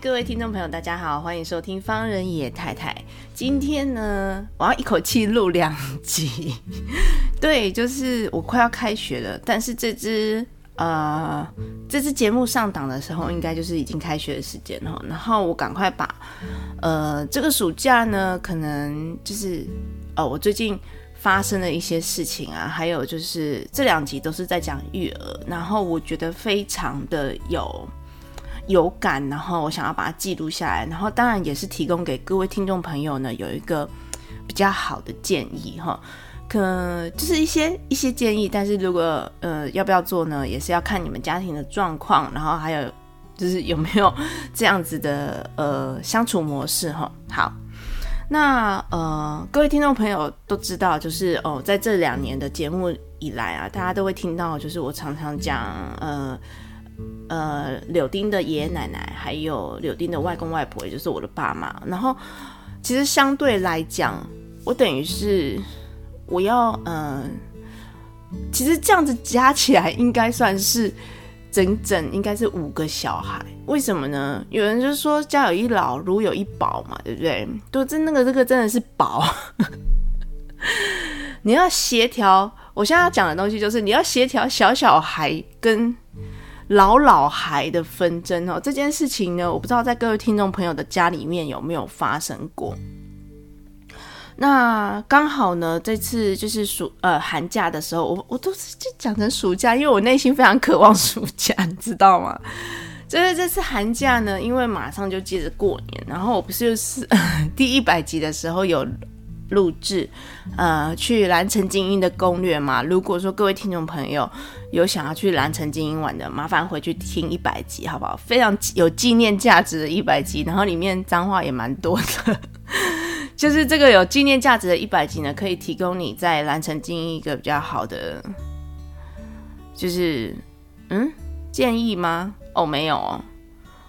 各位听众朋友，大家好，欢迎收听方人野太太。今天呢，我要一口气录两集。对，就是我快要开学了，但是这支呃这支节目上档的时候，应该就是已经开学的时间了。然后我赶快把呃这个暑假呢，可能就是呃我最近发生的一些事情啊，还有就是这两集都是在讲育儿，然后我觉得非常的有。有感，然后我想要把它记录下来，然后当然也是提供给各位听众朋友呢，有一个比较好的建议哈，可就是一些一些建议，但是如果呃要不要做呢，也是要看你们家庭的状况，然后还有就是有没有这样子的呃相处模式哈。好，那呃各位听众朋友都知道，就是哦在这两年的节目以来啊，大家都会听到，就是我常常讲呃。呃，柳丁的爷爷奶奶，还有柳丁的外公外婆，也就是我的爸妈。然后，其实相对来讲，我等于是我要，嗯、其实这样子加起来，应该算是整整应该是五个小孩。为什么呢？有人就说家有一老，如有一宝嘛，对不对？都真那个这个真的是宝。你要协调，我现在要讲的东西就是你要协调小小孩跟。老老孩的纷争哦，这件事情呢，我不知道在各位听众朋友的家里面有没有发生过。那刚好呢，这次就是暑呃寒假的时候，我我都是就讲成暑假，因为我内心非常渴望暑假，你知道吗？就是这次寒假呢，因为马上就接着过年，然后我不是就是第一百集的时候有。录制，呃，去蓝城精英的攻略嘛。如果说各位听众朋友有想要去蓝城精英玩的，麻烦回去听一百集，好不好？非常有纪念价值的一百集，然后里面脏话也蛮多的。就是这个有纪念价值的一百集呢，可以提供你在蓝城精英一个比较好的，就是嗯建议吗？哦，没有哦，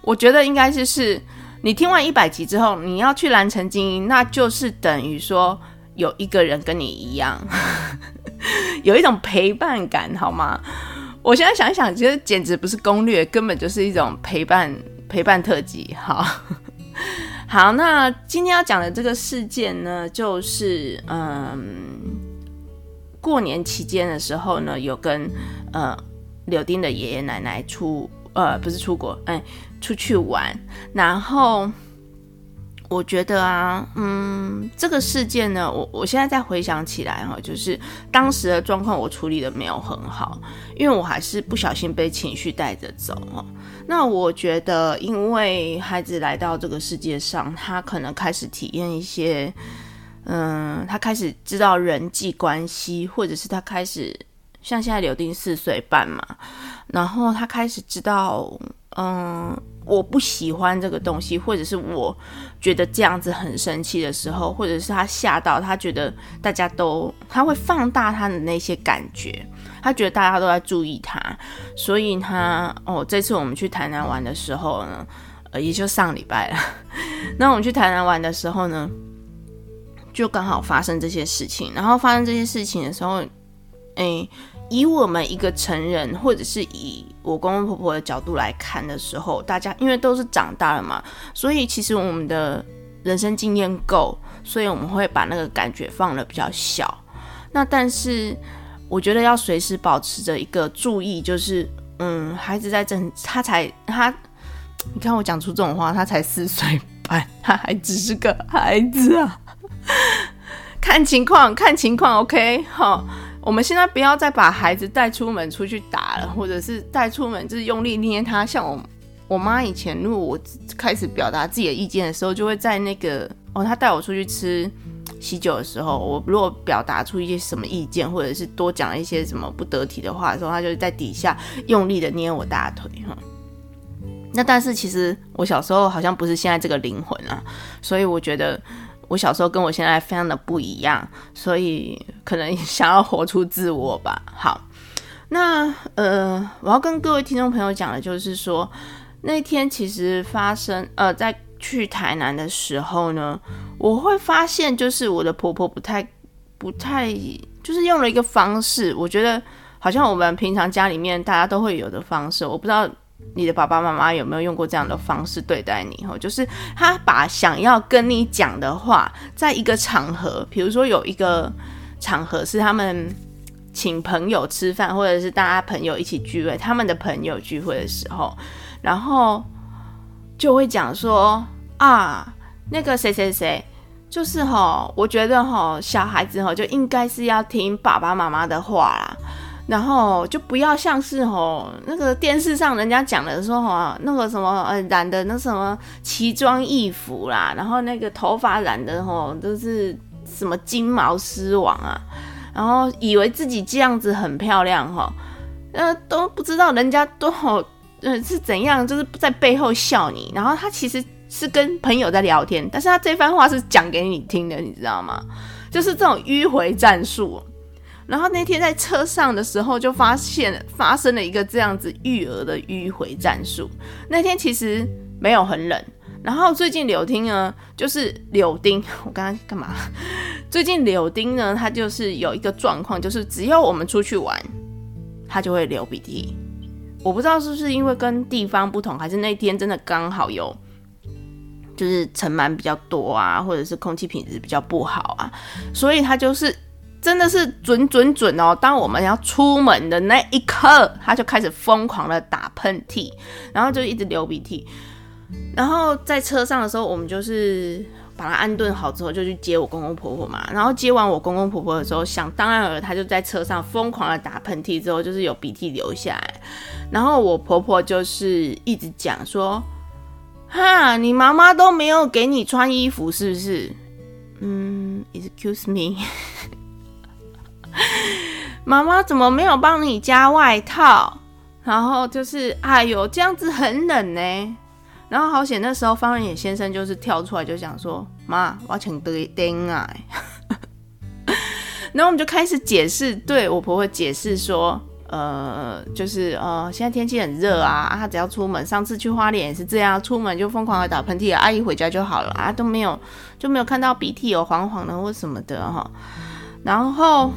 我觉得应该就是。你听完一百集之后，你要去兰城精英，那就是等于说有一个人跟你一样，有一种陪伴感，好吗？我现在想想，其实简直不是攻略，根本就是一种陪伴陪伴特辑。好，好，那今天要讲的这个事件呢，就是嗯，过年期间的时候呢，有跟呃柳丁的爷爷奶奶出呃不是出国，哎。出去玩，然后我觉得啊，嗯，这个事件呢，我我现在再回想起来哈，就是当时的状况我处理的没有很好，因为我还是不小心被情绪带着走哦。那我觉得，因为孩子来到这个世界上，他可能开始体验一些，嗯，他开始知道人际关系，或者是他开始像现在柳丁四岁半嘛，然后他开始知道。嗯，我不喜欢这个东西，或者是我觉得这样子很生气的时候，或者是他吓到，他觉得大家都，他会放大他的那些感觉，他觉得大家都在注意他，所以他哦，这次我们去台南玩的时候呢，呃，也就上礼拜了，那我们去台南玩的时候呢，就刚好发生这些事情，然后发生这些事情的时候，哎。以我们一个成人，或者是以我公公婆婆的角度来看的时候，大家因为都是长大了嘛，所以其实我们的人生经验够，所以我们会把那个感觉放得比较小。那但是我觉得要随时保持着一个注意，就是嗯，孩子在正，他才他，你看我讲出这种话，他才四岁半，他还只是个孩子啊，看情况，看情况，OK，好。我们现在不要再把孩子带出门出去打了，或者是带出门就是用力捏他。像我，我妈以前，如果我开始表达自己的意见的时候，就会在那个哦，她带我出去吃喜酒的时候，我如果表达出一些什么意见，或者是多讲一些什么不得体的话的时候，她就是在底下用力的捏我大腿哈。那但是其实我小时候好像不是现在这个灵魂啊，所以我觉得我小时候跟我现在非常的不一样，所以可能想要活出自我吧。好，那呃，我要跟各位听众朋友讲的就是说，那天其实发生呃，在去台南的时候呢，我会发现就是我的婆婆不太不太，就是用了一个方式，我觉得好像我们平常家里面大家都会有的方式，我不知道。你的爸爸妈妈有没有用过这样的方式对待你？吼，就是他把想要跟你讲的话，在一个场合，比如说有一个场合是他们请朋友吃饭，或者是大家朋友一起聚会，他们的朋友聚会的时候，然后就会讲说啊，那个谁谁谁，就是吼，我觉得吼，小孩子吼就应该是要听爸爸妈妈的话啦。然后就不要像是吼那个电视上人家讲的说吼那个什么呃染的那什么奇装异服啦，然后那个头发染的吼都是什么金毛狮王啊，然后以为自己这样子很漂亮哈，呃都不知道人家都好呃是怎样，就是在背后笑你。然后他其实是跟朋友在聊天，但是他这番话是讲给你听的，你知道吗？就是这种迂回战术。然后那天在车上的时候，就发现发生了一个这样子育儿的迂回战术。那天其实没有很冷。然后最近柳丁呢，就是柳丁，我刚刚干嘛？最近柳丁呢，他就是有一个状况，就是只要我们出去玩，他就会流鼻涕。我不知道是不是因为跟地方不同，还是那天真的刚好有，就是尘螨比较多啊，或者是空气品质比较不好啊，所以它就是。真的是准准准哦！当我们要出门的那一刻，他就开始疯狂的打喷嚏，然后就一直流鼻涕。然后在车上的时候，我们就是把他安顿好之后，就去接我公公婆婆嘛。然后接完我公公婆婆的时候，想当然了，他就在车上疯狂的打喷嚏，之后就是有鼻涕流下来。然后我婆婆就是一直讲说：“哈，你妈妈都没有给你穿衣服，是不是？”嗯，excuse me。妈妈怎么没有帮你加外套？然后就是，哎呦，这样子很冷呢。然后好险，那时候方仁野先生就是跳出来就讲说：“妈，我要请得丁啊。” 然后我们就开始解释，对我婆婆解释说：“呃，就是呃，现在天气很热啊，她只要出门，上次去花莲也是这样，出门就疯狂的打喷嚏，阿姨回家就好了啊，都没有就没有看到鼻涕有黄黄的或什么的哈。”然后。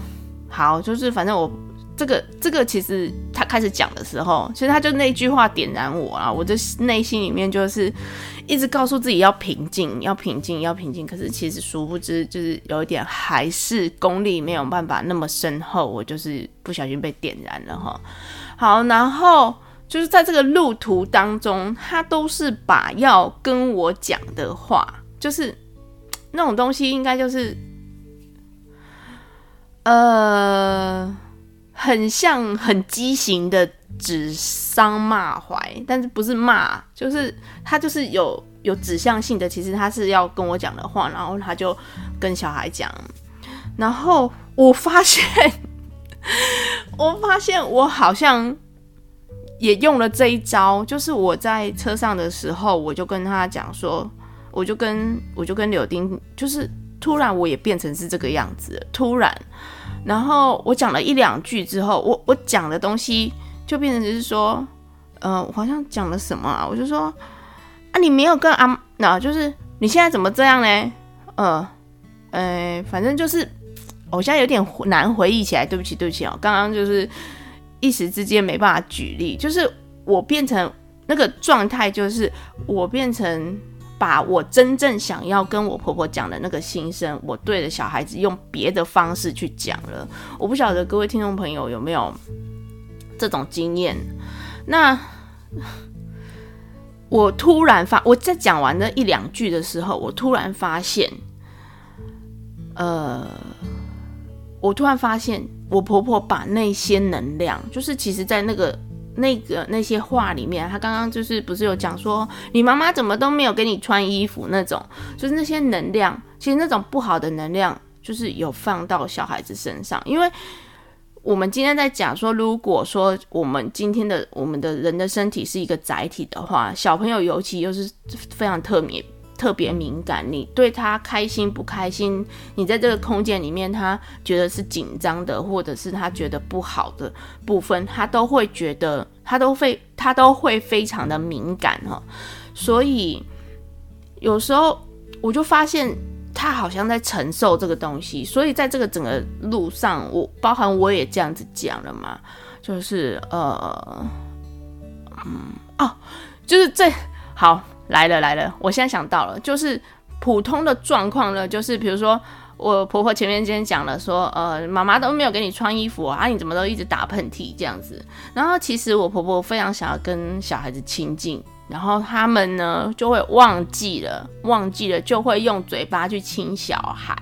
好，就是反正我这个这个其实他开始讲的时候，其实他就那句话点燃我啊，我的内心里面就是一直告诉自己要平静，要平静，要平静。可是其实殊不知，就是有一点还是功力没有办法那么深厚，我就是不小心被点燃了哈。好，然后就是在这个路途当中，他都是把要跟我讲的话，就是 那种东西，应该就是。呃，很像很畸形的指桑骂槐，但是不是骂，就是他就是有有指向性的，其实他是要跟我讲的话，然后他就跟小孩讲，然后我发现，我发现我好像也用了这一招，就是我在车上的时候，我就跟他讲说，我就跟我就跟柳丁，就是。突然我也变成是这个样子，突然，然后我讲了一两句之后，我我讲的东西就变成就是说，呃，我好像讲了什么啊？我就说啊，你没有跟阿那，就是你现在怎么这样呢？呃，呃，反正就是，我现在有点难回忆起来，对不起，对不起哦，刚刚就是一时之间没办法举例，就是我变成那个状态，就是我变成。把我真正想要跟我婆婆讲的那个心声，我对着小孩子用别的方式去讲了。我不晓得各位听众朋友有没有这种经验？那我突然发，我在讲完那一两句的时候，我突然发现，呃，我突然发现我婆婆把那些能量，就是其实在那个。那个那些话里面，他刚刚就是不是有讲说，你妈妈怎么都没有给你穿衣服那种，就是那些能量，其实那种不好的能量，就是有放到小孩子身上。因为我们今天在讲说，如果说我们今天的我们的人的身体是一个载体的话，小朋友尤其又是非常特别特别敏感。你对他开心不开心，你在这个空间里面，他觉得是紧张的，或者是他觉得不好的部分，他都会觉得他都会他都会非常的敏感哈。所以有时候我就发现。他好像在承受这个东西，所以在这个整个路上，我包含我也这样子讲了嘛，就是呃，嗯，哦，就是这好来了来了，我现在想到了，就是普通的状况呢，就是比如说我婆婆前面今天讲了说，呃，妈妈都没有给你穿衣服啊，你怎么都一直打喷嚏这样子，然后其实我婆婆非常想要跟小孩子亲近。然后他们呢就会忘记了，忘记了就会用嘴巴去亲小孩。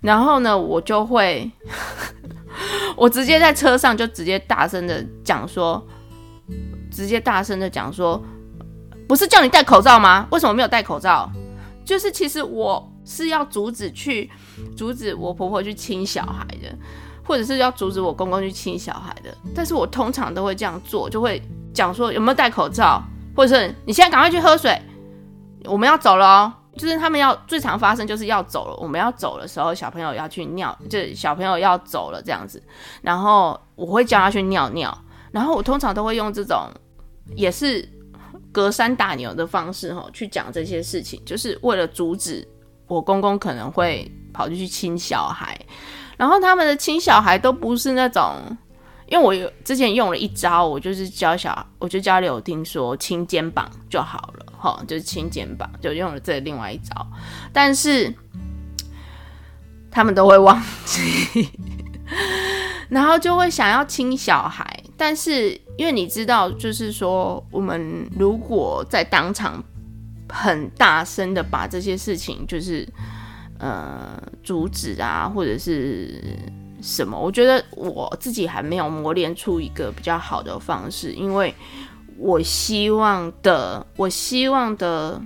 然后呢，我就会，我直接在车上就直接大声的讲说，直接大声的讲说，不是叫你戴口罩吗？为什么没有戴口罩？就是其实我是要阻止去阻止我婆婆去亲小孩的，或者是要阻止我公公去亲小孩的。但是我通常都会这样做，就会讲说有没有戴口罩。或者是你现在赶快去喝水，我们要走了哦。就是他们要最常发生就是要走了，我们要走的时候，小朋友要去尿，就是小朋友要走了这样子。然后我会叫他去尿尿，然后我通常都会用这种也是隔山打牛的方式吼去讲这些事情，就是为了阻止我公公可能会跑去去亲小孩。然后他们的亲小孩都不是那种。因为我有之前用了一招，我就是教小，我就教柳丁说亲肩膀就好了，哈，就是亲肩膀，就用了这另外一招，但是他们都会忘记，然后就会想要亲小孩，但是因为你知道，就是说我们如果在当场很大声的把这些事情就是呃阻止啊，或者是。什么？我觉得我自己还没有磨练出一个比较好的方式，因为我希望的，我希望的，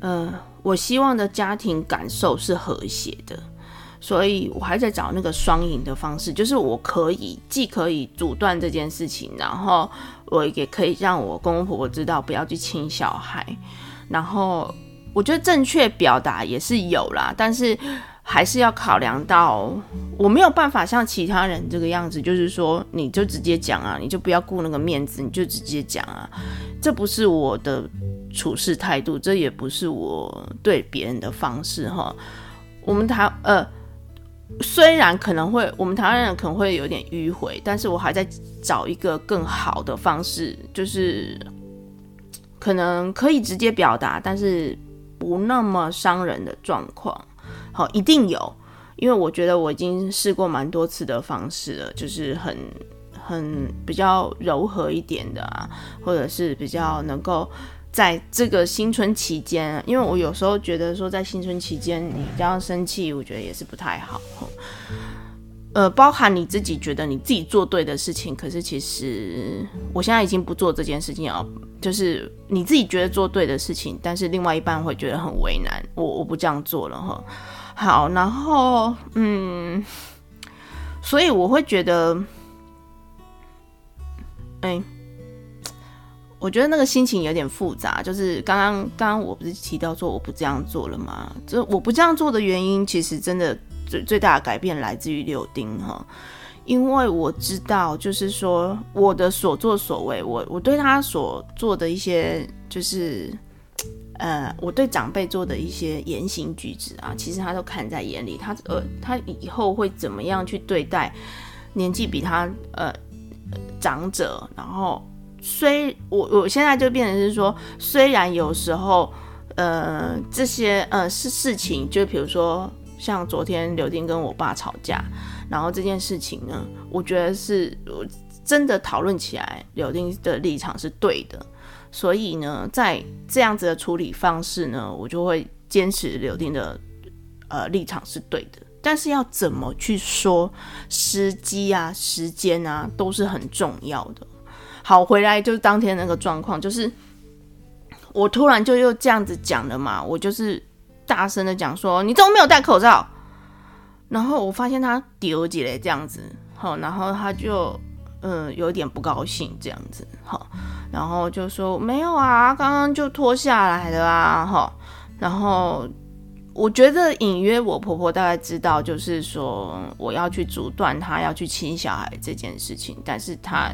呃，我希望的家庭感受是和谐的，所以我还在找那个双赢的方式，就是我可以既可以阻断这件事情，然后我也可以让我公公婆婆知道不要去亲小孩，然后我觉得正确表达也是有啦，但是。还是要考量到，我没有办法像其他人这个样子，就是说你就直接讲啊，你就不要顾那个面子，你就直接讲啊，这不是我的处事态度，这也不是我对别人的方式哈。我们台呃，虽然可能会我们台湾人可能会有点迂回，但是我还在找一个更好的方式，就是可能可以直接表达，但是不那么伤人的状况。好，一定有，因为我觉得我已经试过蛮多次的方式了，就是很很比较柔和一点的啊，或者是比较能够在这个新春期间，因为我有时候觉得说在新春期间你这样生气，我觉得也是不太好。呃，包含你自己觉得你自己做对的事情，可是其实我现在已经不做这件事情啊，就是你自己觉得做对的事情，但是另外一半会觉得很为难，我我不这样做了哈。好，然后嗯，所以我会觉得，哎、我觉得那个心情有点复杂。就是刚刚刚刚我不是提到说我不这样做了吗？这我不这样做的原因，其实真的最最大的改变来自于柳丁哈，因为我知道，就是说我的所作所为，我我对他所做的一些就是。呃，我对长辈做的一些言行举止啊，其实他都看在眼里。他呃，他以后会怎么样去对待年纪比他呃长者？然后虽我我现在就变成是说，虽然有时候呃这些呃事事情，就比如说像昨天柳丁跟我爸吵架，然后这件事情呢，我觉得是真的讨论起来，柳丁的立场是对的。所以呢，在这样子的处理方式呢，我就会坚持柳丁的呃立场是对的。但是要怎么去说，时机啊、时间啊，都是很重要的。好，回来就是当天那个状况，就是我突然就又这样子讲了嘛，我就是大声的讲说，你怎么没有戴口罩？然后我发现他丢起来这样子，好，然后他就嗯有点不高兴这样子，好，然后就说没有啊，刚刚就脱下来的啊，哈，然后我觉得隐约我婆婆大概知道，就是说我要去阻断他要去亲小孩这件事情，但是她。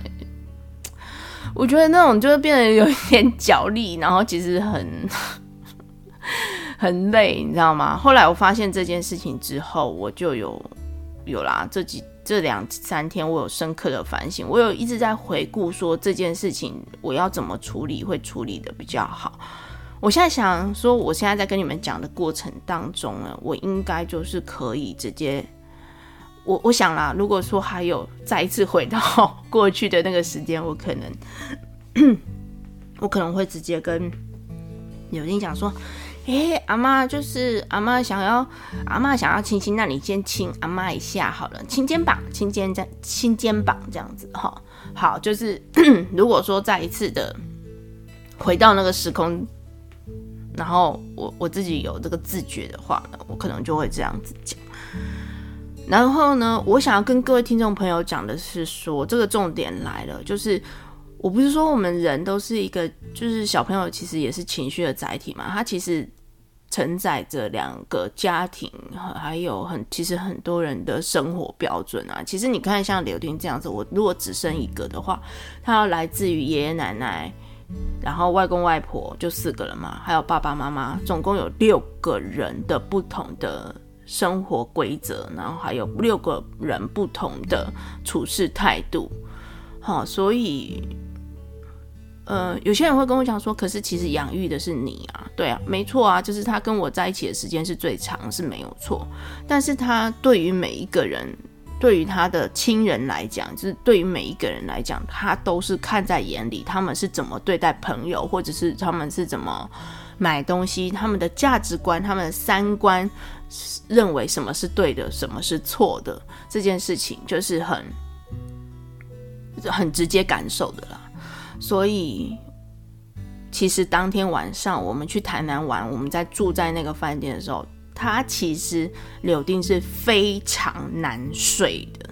我觉得那种就是变得有一点角力，然后其实很很累，你知道吗？后来我发现这件事情之后，我就有有啦，这几这两三天我有深刻的反省，我有一直在回顾说这件事情我要怎么处理会处理得比较好。我现在想说，我现在在跟你们讲的过程当中呢，我应该就是可以直接。我我想啦，如果说还有再一次回到 过去的那个时间，我可能，我可能会直接跟柳丁讲说：“哎、欸，阿妈就是阿妈想要阿妈想要亲亲，那你先亲阿妈一下好了，亲肩膀，亲肩这亲肩膀这样子哈。好，就是 如果说再一次的回到那个时空，然后我我自己有这个自觉的话呢，我可能就会这样子讲。”然后呢，我想要跟各位听众朋友讲的是说，这个重点来了，就是我不是说我们人都是一个，就是小朋友其实也是情绪的载体嘛，他其实承载着两个家庭，还有很其实很多人的生活标准啊。其实你看像刘丁这样子，我如果只生一个的话，他要来自于爷爷奶奶，然后外公外婆就四个人嘛，还有爸爸妈妈，总共有六个人的不同的。生活规则，然后还有六个人不同的处事态度，好，所以，呃，有些人会跟我讲说，可是其实养育的是你啊，对啊，没错啊，就是他跟我在一起的时间是最长，是没有错，但是他对于每一个人，对于他的亲人来讲，就是对于每一个人来讲，他都是看在眼里，他们是怎么对待朋友，或者是他们是怎么买东西，他们的价值观，他们的三观。认为什么是对的，什么是错的，这件事情就是很很直接感受的啦。所以，其实当天晚上我们去台南玩，我们在住在那个饭店的时候，他其实柳丁是非常难睡的。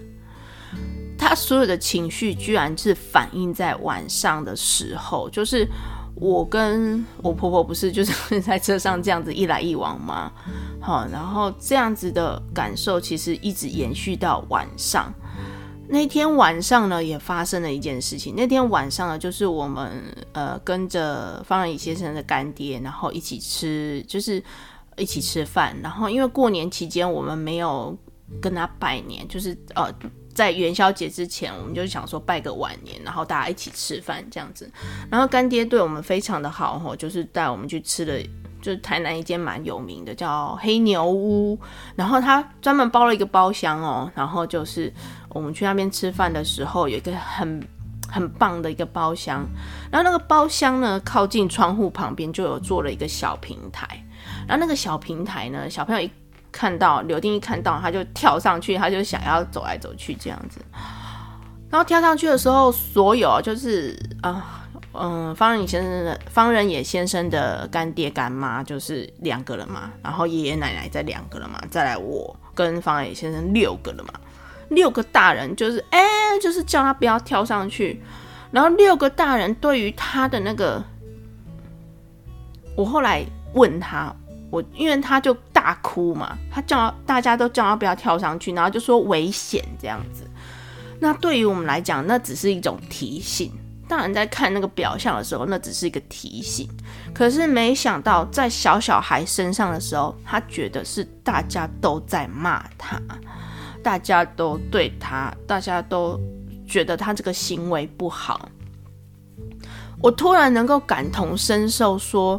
他所有的情绪居然是反映在晚上的时候，就是。我跟我婆婆不是就是在车上这样子一来一往吗？好，然后这样子的感受其实一直延续到晚上。那天晚上呢，也发生了一件事情。那天晚上呢，就是我们呃跟着方仁宇先生的干爹，然后一起吃，就是一起吃饭。然后因为过年期间我们没有跟他拜年，就是呃。在元宵节之前，我们就想说拜个晚年，然后大家一起吃饭这样子。然后干爹对我们非常的好吼，就是带我们去吃了，就是台南一间蛮有名的叫黑牛屋。然后他专门包了一个包厢哦，然后就是我们去那边吃饭的时候，有一个很很棒的一个包厢。然后那个包厢呢，靠近窗户旁边就有做了一个小平台。然后那个小平台呢，小朋友一。看到柳丁一看到，他就跳上去，他就想要走来走去这样子。然后跳上去的时候，所有就是啊，嗯，方仁野先生的方仁野先生的干爹干妈就是两个了嘛，然后爷爷奶奶再两个了嘛，再来我跟方仁野先生六个了嘛，六个大人就是哎、就是叫他不要跳上去。然后六个大人对于他的那个，我后来问他。我因为他就大哭嘛，他叫大家都叫他不要跳上去，然后就说危险这样子。那对于我们来讲，那只是一种提醒。大人在看那个表象的时候，那只是一个提醒。可是没想到在小小孩身上的时候，他觉得是大家都在骂他，大家都对他，大家都觉得他这个行为不好。我突然能够感同身受，说。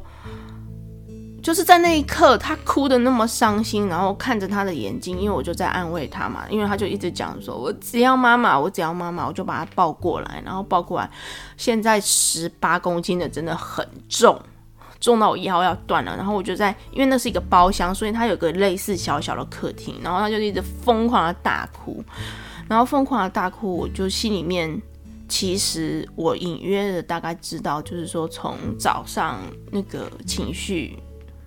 就是在那一刻，他哭得那么伤心，然后看着他的眼睛，因为我就在安慰他嘛，因为他就一直讲说：“我只要妈妈，我只要妈妈。”我就把他抱过来，然后抱过来，现在十八公斤的真的很重，重到我腰要断了。然后我就在，因为那是一个包厢，所以他有个类似小小的客厅，然后他就一直疯狂的大哭，然后疯狂的大哭，我就心里面其实我隐约的大概知道，就是说从早上那个情绪。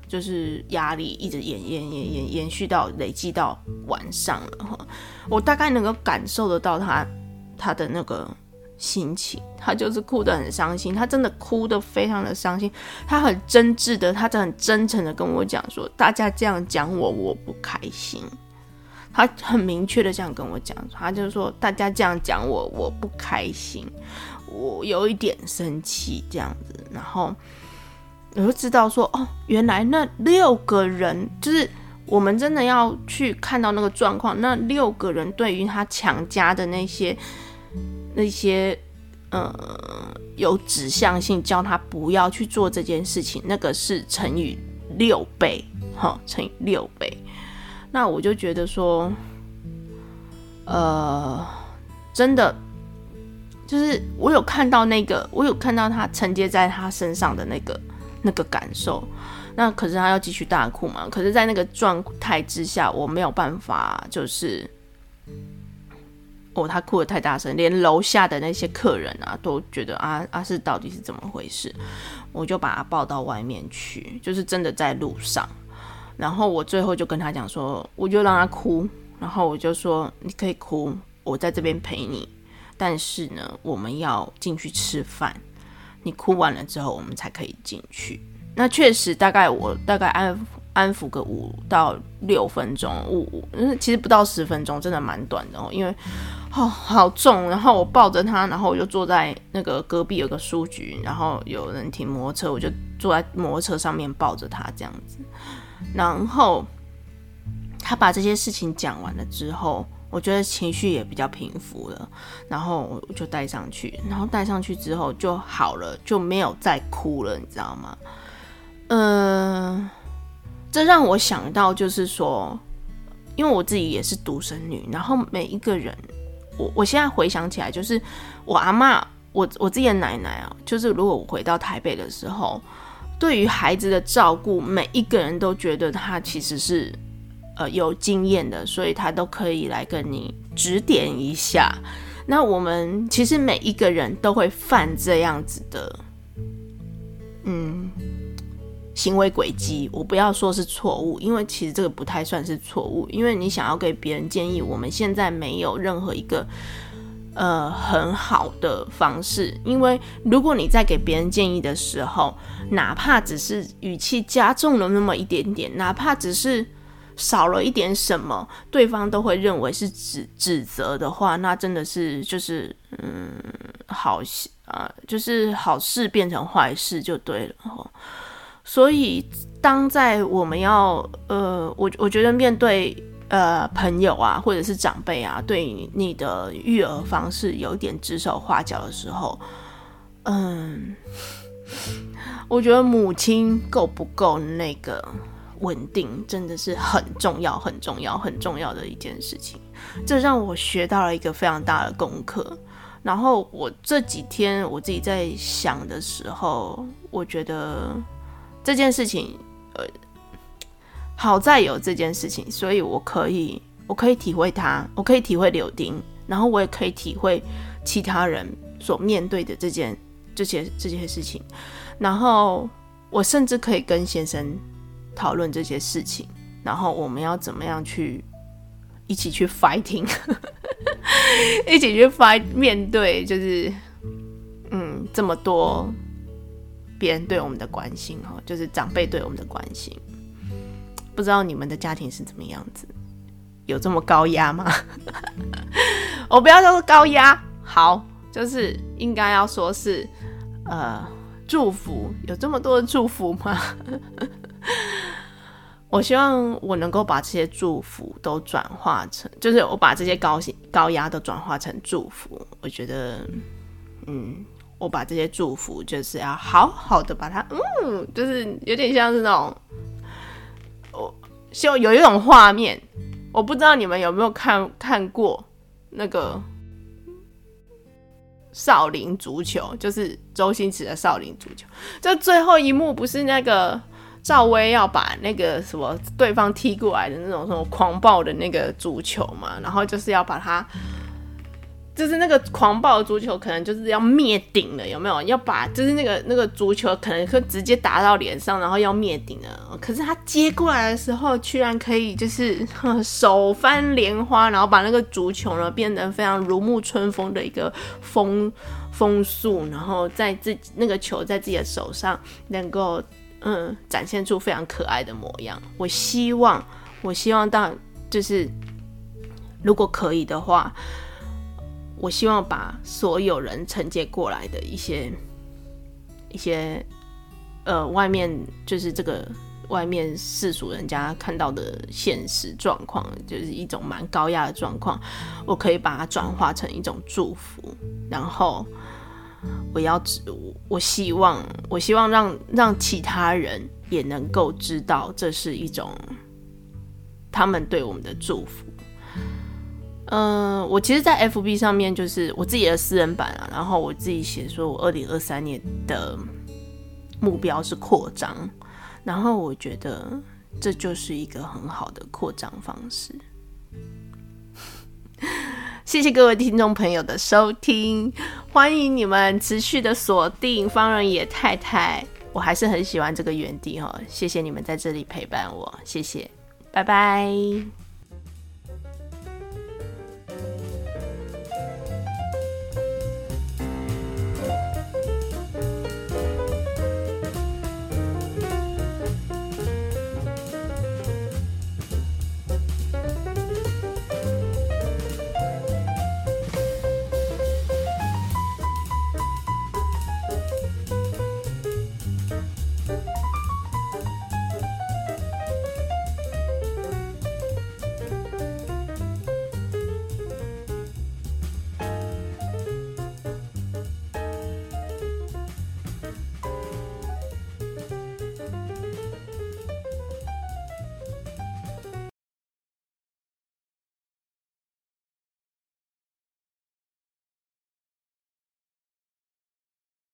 就是压力一直延延延延延续到累积到晚上了哈。我大概能够感受得到他他的那个心情，他就是哭得很伤心，他真的哭得非常的伤心，他很真挚的，他很真诚的跟我讲说，大家这样讲我，我不开心。他很明确的这样跟我讲，他就是说大家这样讲我，我不开心，我有一点生气这样子，然后我就知道说，哦，原来那六个人就是我们真的要去看到那个状况，那六个人对于他强加的那些那些呃有指向性，叫他不要去做这件事情，那个是乘以六倍，哈，乘以六倍。那我就觉得说，呃，真的，就是我有看到那个，我有看到他承接在他身上的那个那个感受。那可是他要继续大哭嘛？可是，在那个状态之下，我没有办法，就是，哦，他哭得太大声，连楼下的那些客人啊都觉得啊啊是到底是怎么回事？我就把他抱到外面去，就是真的在路上。然后我最后就跟他讲说，我就让他哭，然后我就说你可以哭，我在这边陪你。但是呢，我们要进去吃饭，你哭完了之后，我们才可以进去。那确实，大概我大概安安抚个五到六分钟，五五，其实不到十分钟，真的蛮短的哦。因为哦好重，然后我抱着他，然后我就坐在那个隔壁有个书局，然后有人停摩托车，我就坐在摩托车上面抱着他这样子。然后他把这些事情讲完了之后，我觉得情绪也比较平复了。然后我就带上去，然后带上去之后就好了，就没有再哭了，你知道吗？嗯、这让我想到就是说，因为我自己也是独生女，然后每一个人，我我现在回想起来，就是我阿嬷，我我自己的奶奶啊，就是如果我回到台北的时候。对于孩子的照顾，每一个人都觉得他其实是呃有经验的，所以他都可以来跟你指点一下。那我们其实每一个人都会犯这样子的，嗯，行为轨迹。我不要说是错误，因为其实这个不太算是错误，因为你想要给别人建议，我们现在没有任何一个。呃，很好的方式，因为如果你在给别人建议的时候，哪怕只是语气加重了那么一点点，哪怕只是少了一点什么，对方都会认为是指指责的话，那真的是就是嗯，好啊，就是好事变成坏事就对了。所以，当在我们要呃，我我觉得面对。呃，朋友啊，或者是长辈啊，对你的育儿方式有点指手画脚的时候，嗯，我觉得母亲够不够那个稳定，真的是很重要、很重要、很重要的一件事情。这让我学到了一个非常大的功课。然后我这几天我自己在想的时候，我觉得这件事情，呃。好在有这件事情，所以我可以，我可以体会他，我可以体会柳丁，然后我也可以体会其他人所面对的这件、这些、这些事情，然后我甚至可以跟先生讨论这些事情，然后我们要怎么样去一起去 fighting，一起去 fight 面对，就是嗯，这么多别人对我们的关心哈，就是长辈对我们的关心。不知道你们的家庭是怎么样子？有这么高压吗？我不要说高压，好，就是应该要说是呃祝福。有这么多的祝福吗？我希望我能够把这些祝福都转化成，就是我把这些高兴高压都转化成祝福。我觉得，嗯，我把这些祝福就是要好好的把它，嗯，就是有点像是那种。就有一种画面，我不知道你们有没有看看过那个少林足球，就是周星驰的少林足球。就最后一幕不是那个赵薇要把那个什么对方踢过来的那种什么狂暴的那个足球嘛，然后就是要把它就是那个狂暴的足球，可能就是要灭顶了，有没有？要把就是那个那个足球，可能会直接打到脸上，然后要灭顶了。可是他接过来的时候，居然可以就是手翻莲花，然后把那个足球呢变得非常如沐春风的一个风风速，然后在自己那个球在自己的手上能够嗯展现出非常可爱的模样。我希望，我希望大就是如果可以的话。我希望把所有人承接过来的一些一些呃，外面就是这个外面世俗人家看到的现实状况，就是一种蛮高压的状况，我可以把它转化成一种祝福，然后我要我我希望我希望让让其他人也能够知道，这是一种他们对我们的祝福。嗯、我其实，在 FB 上面就是我自己的私人版啊，然后我自己写说，我二零二三年的目标是扩张，然后我觉得这就是一个很好的扩张方式。谢谢各位听众朋友的收听，欢迎你们持续的锁定方仁野太太，我还是很喜欢这个园地哈，谢谢你们在这里陪伴我，谢谢，拜拜。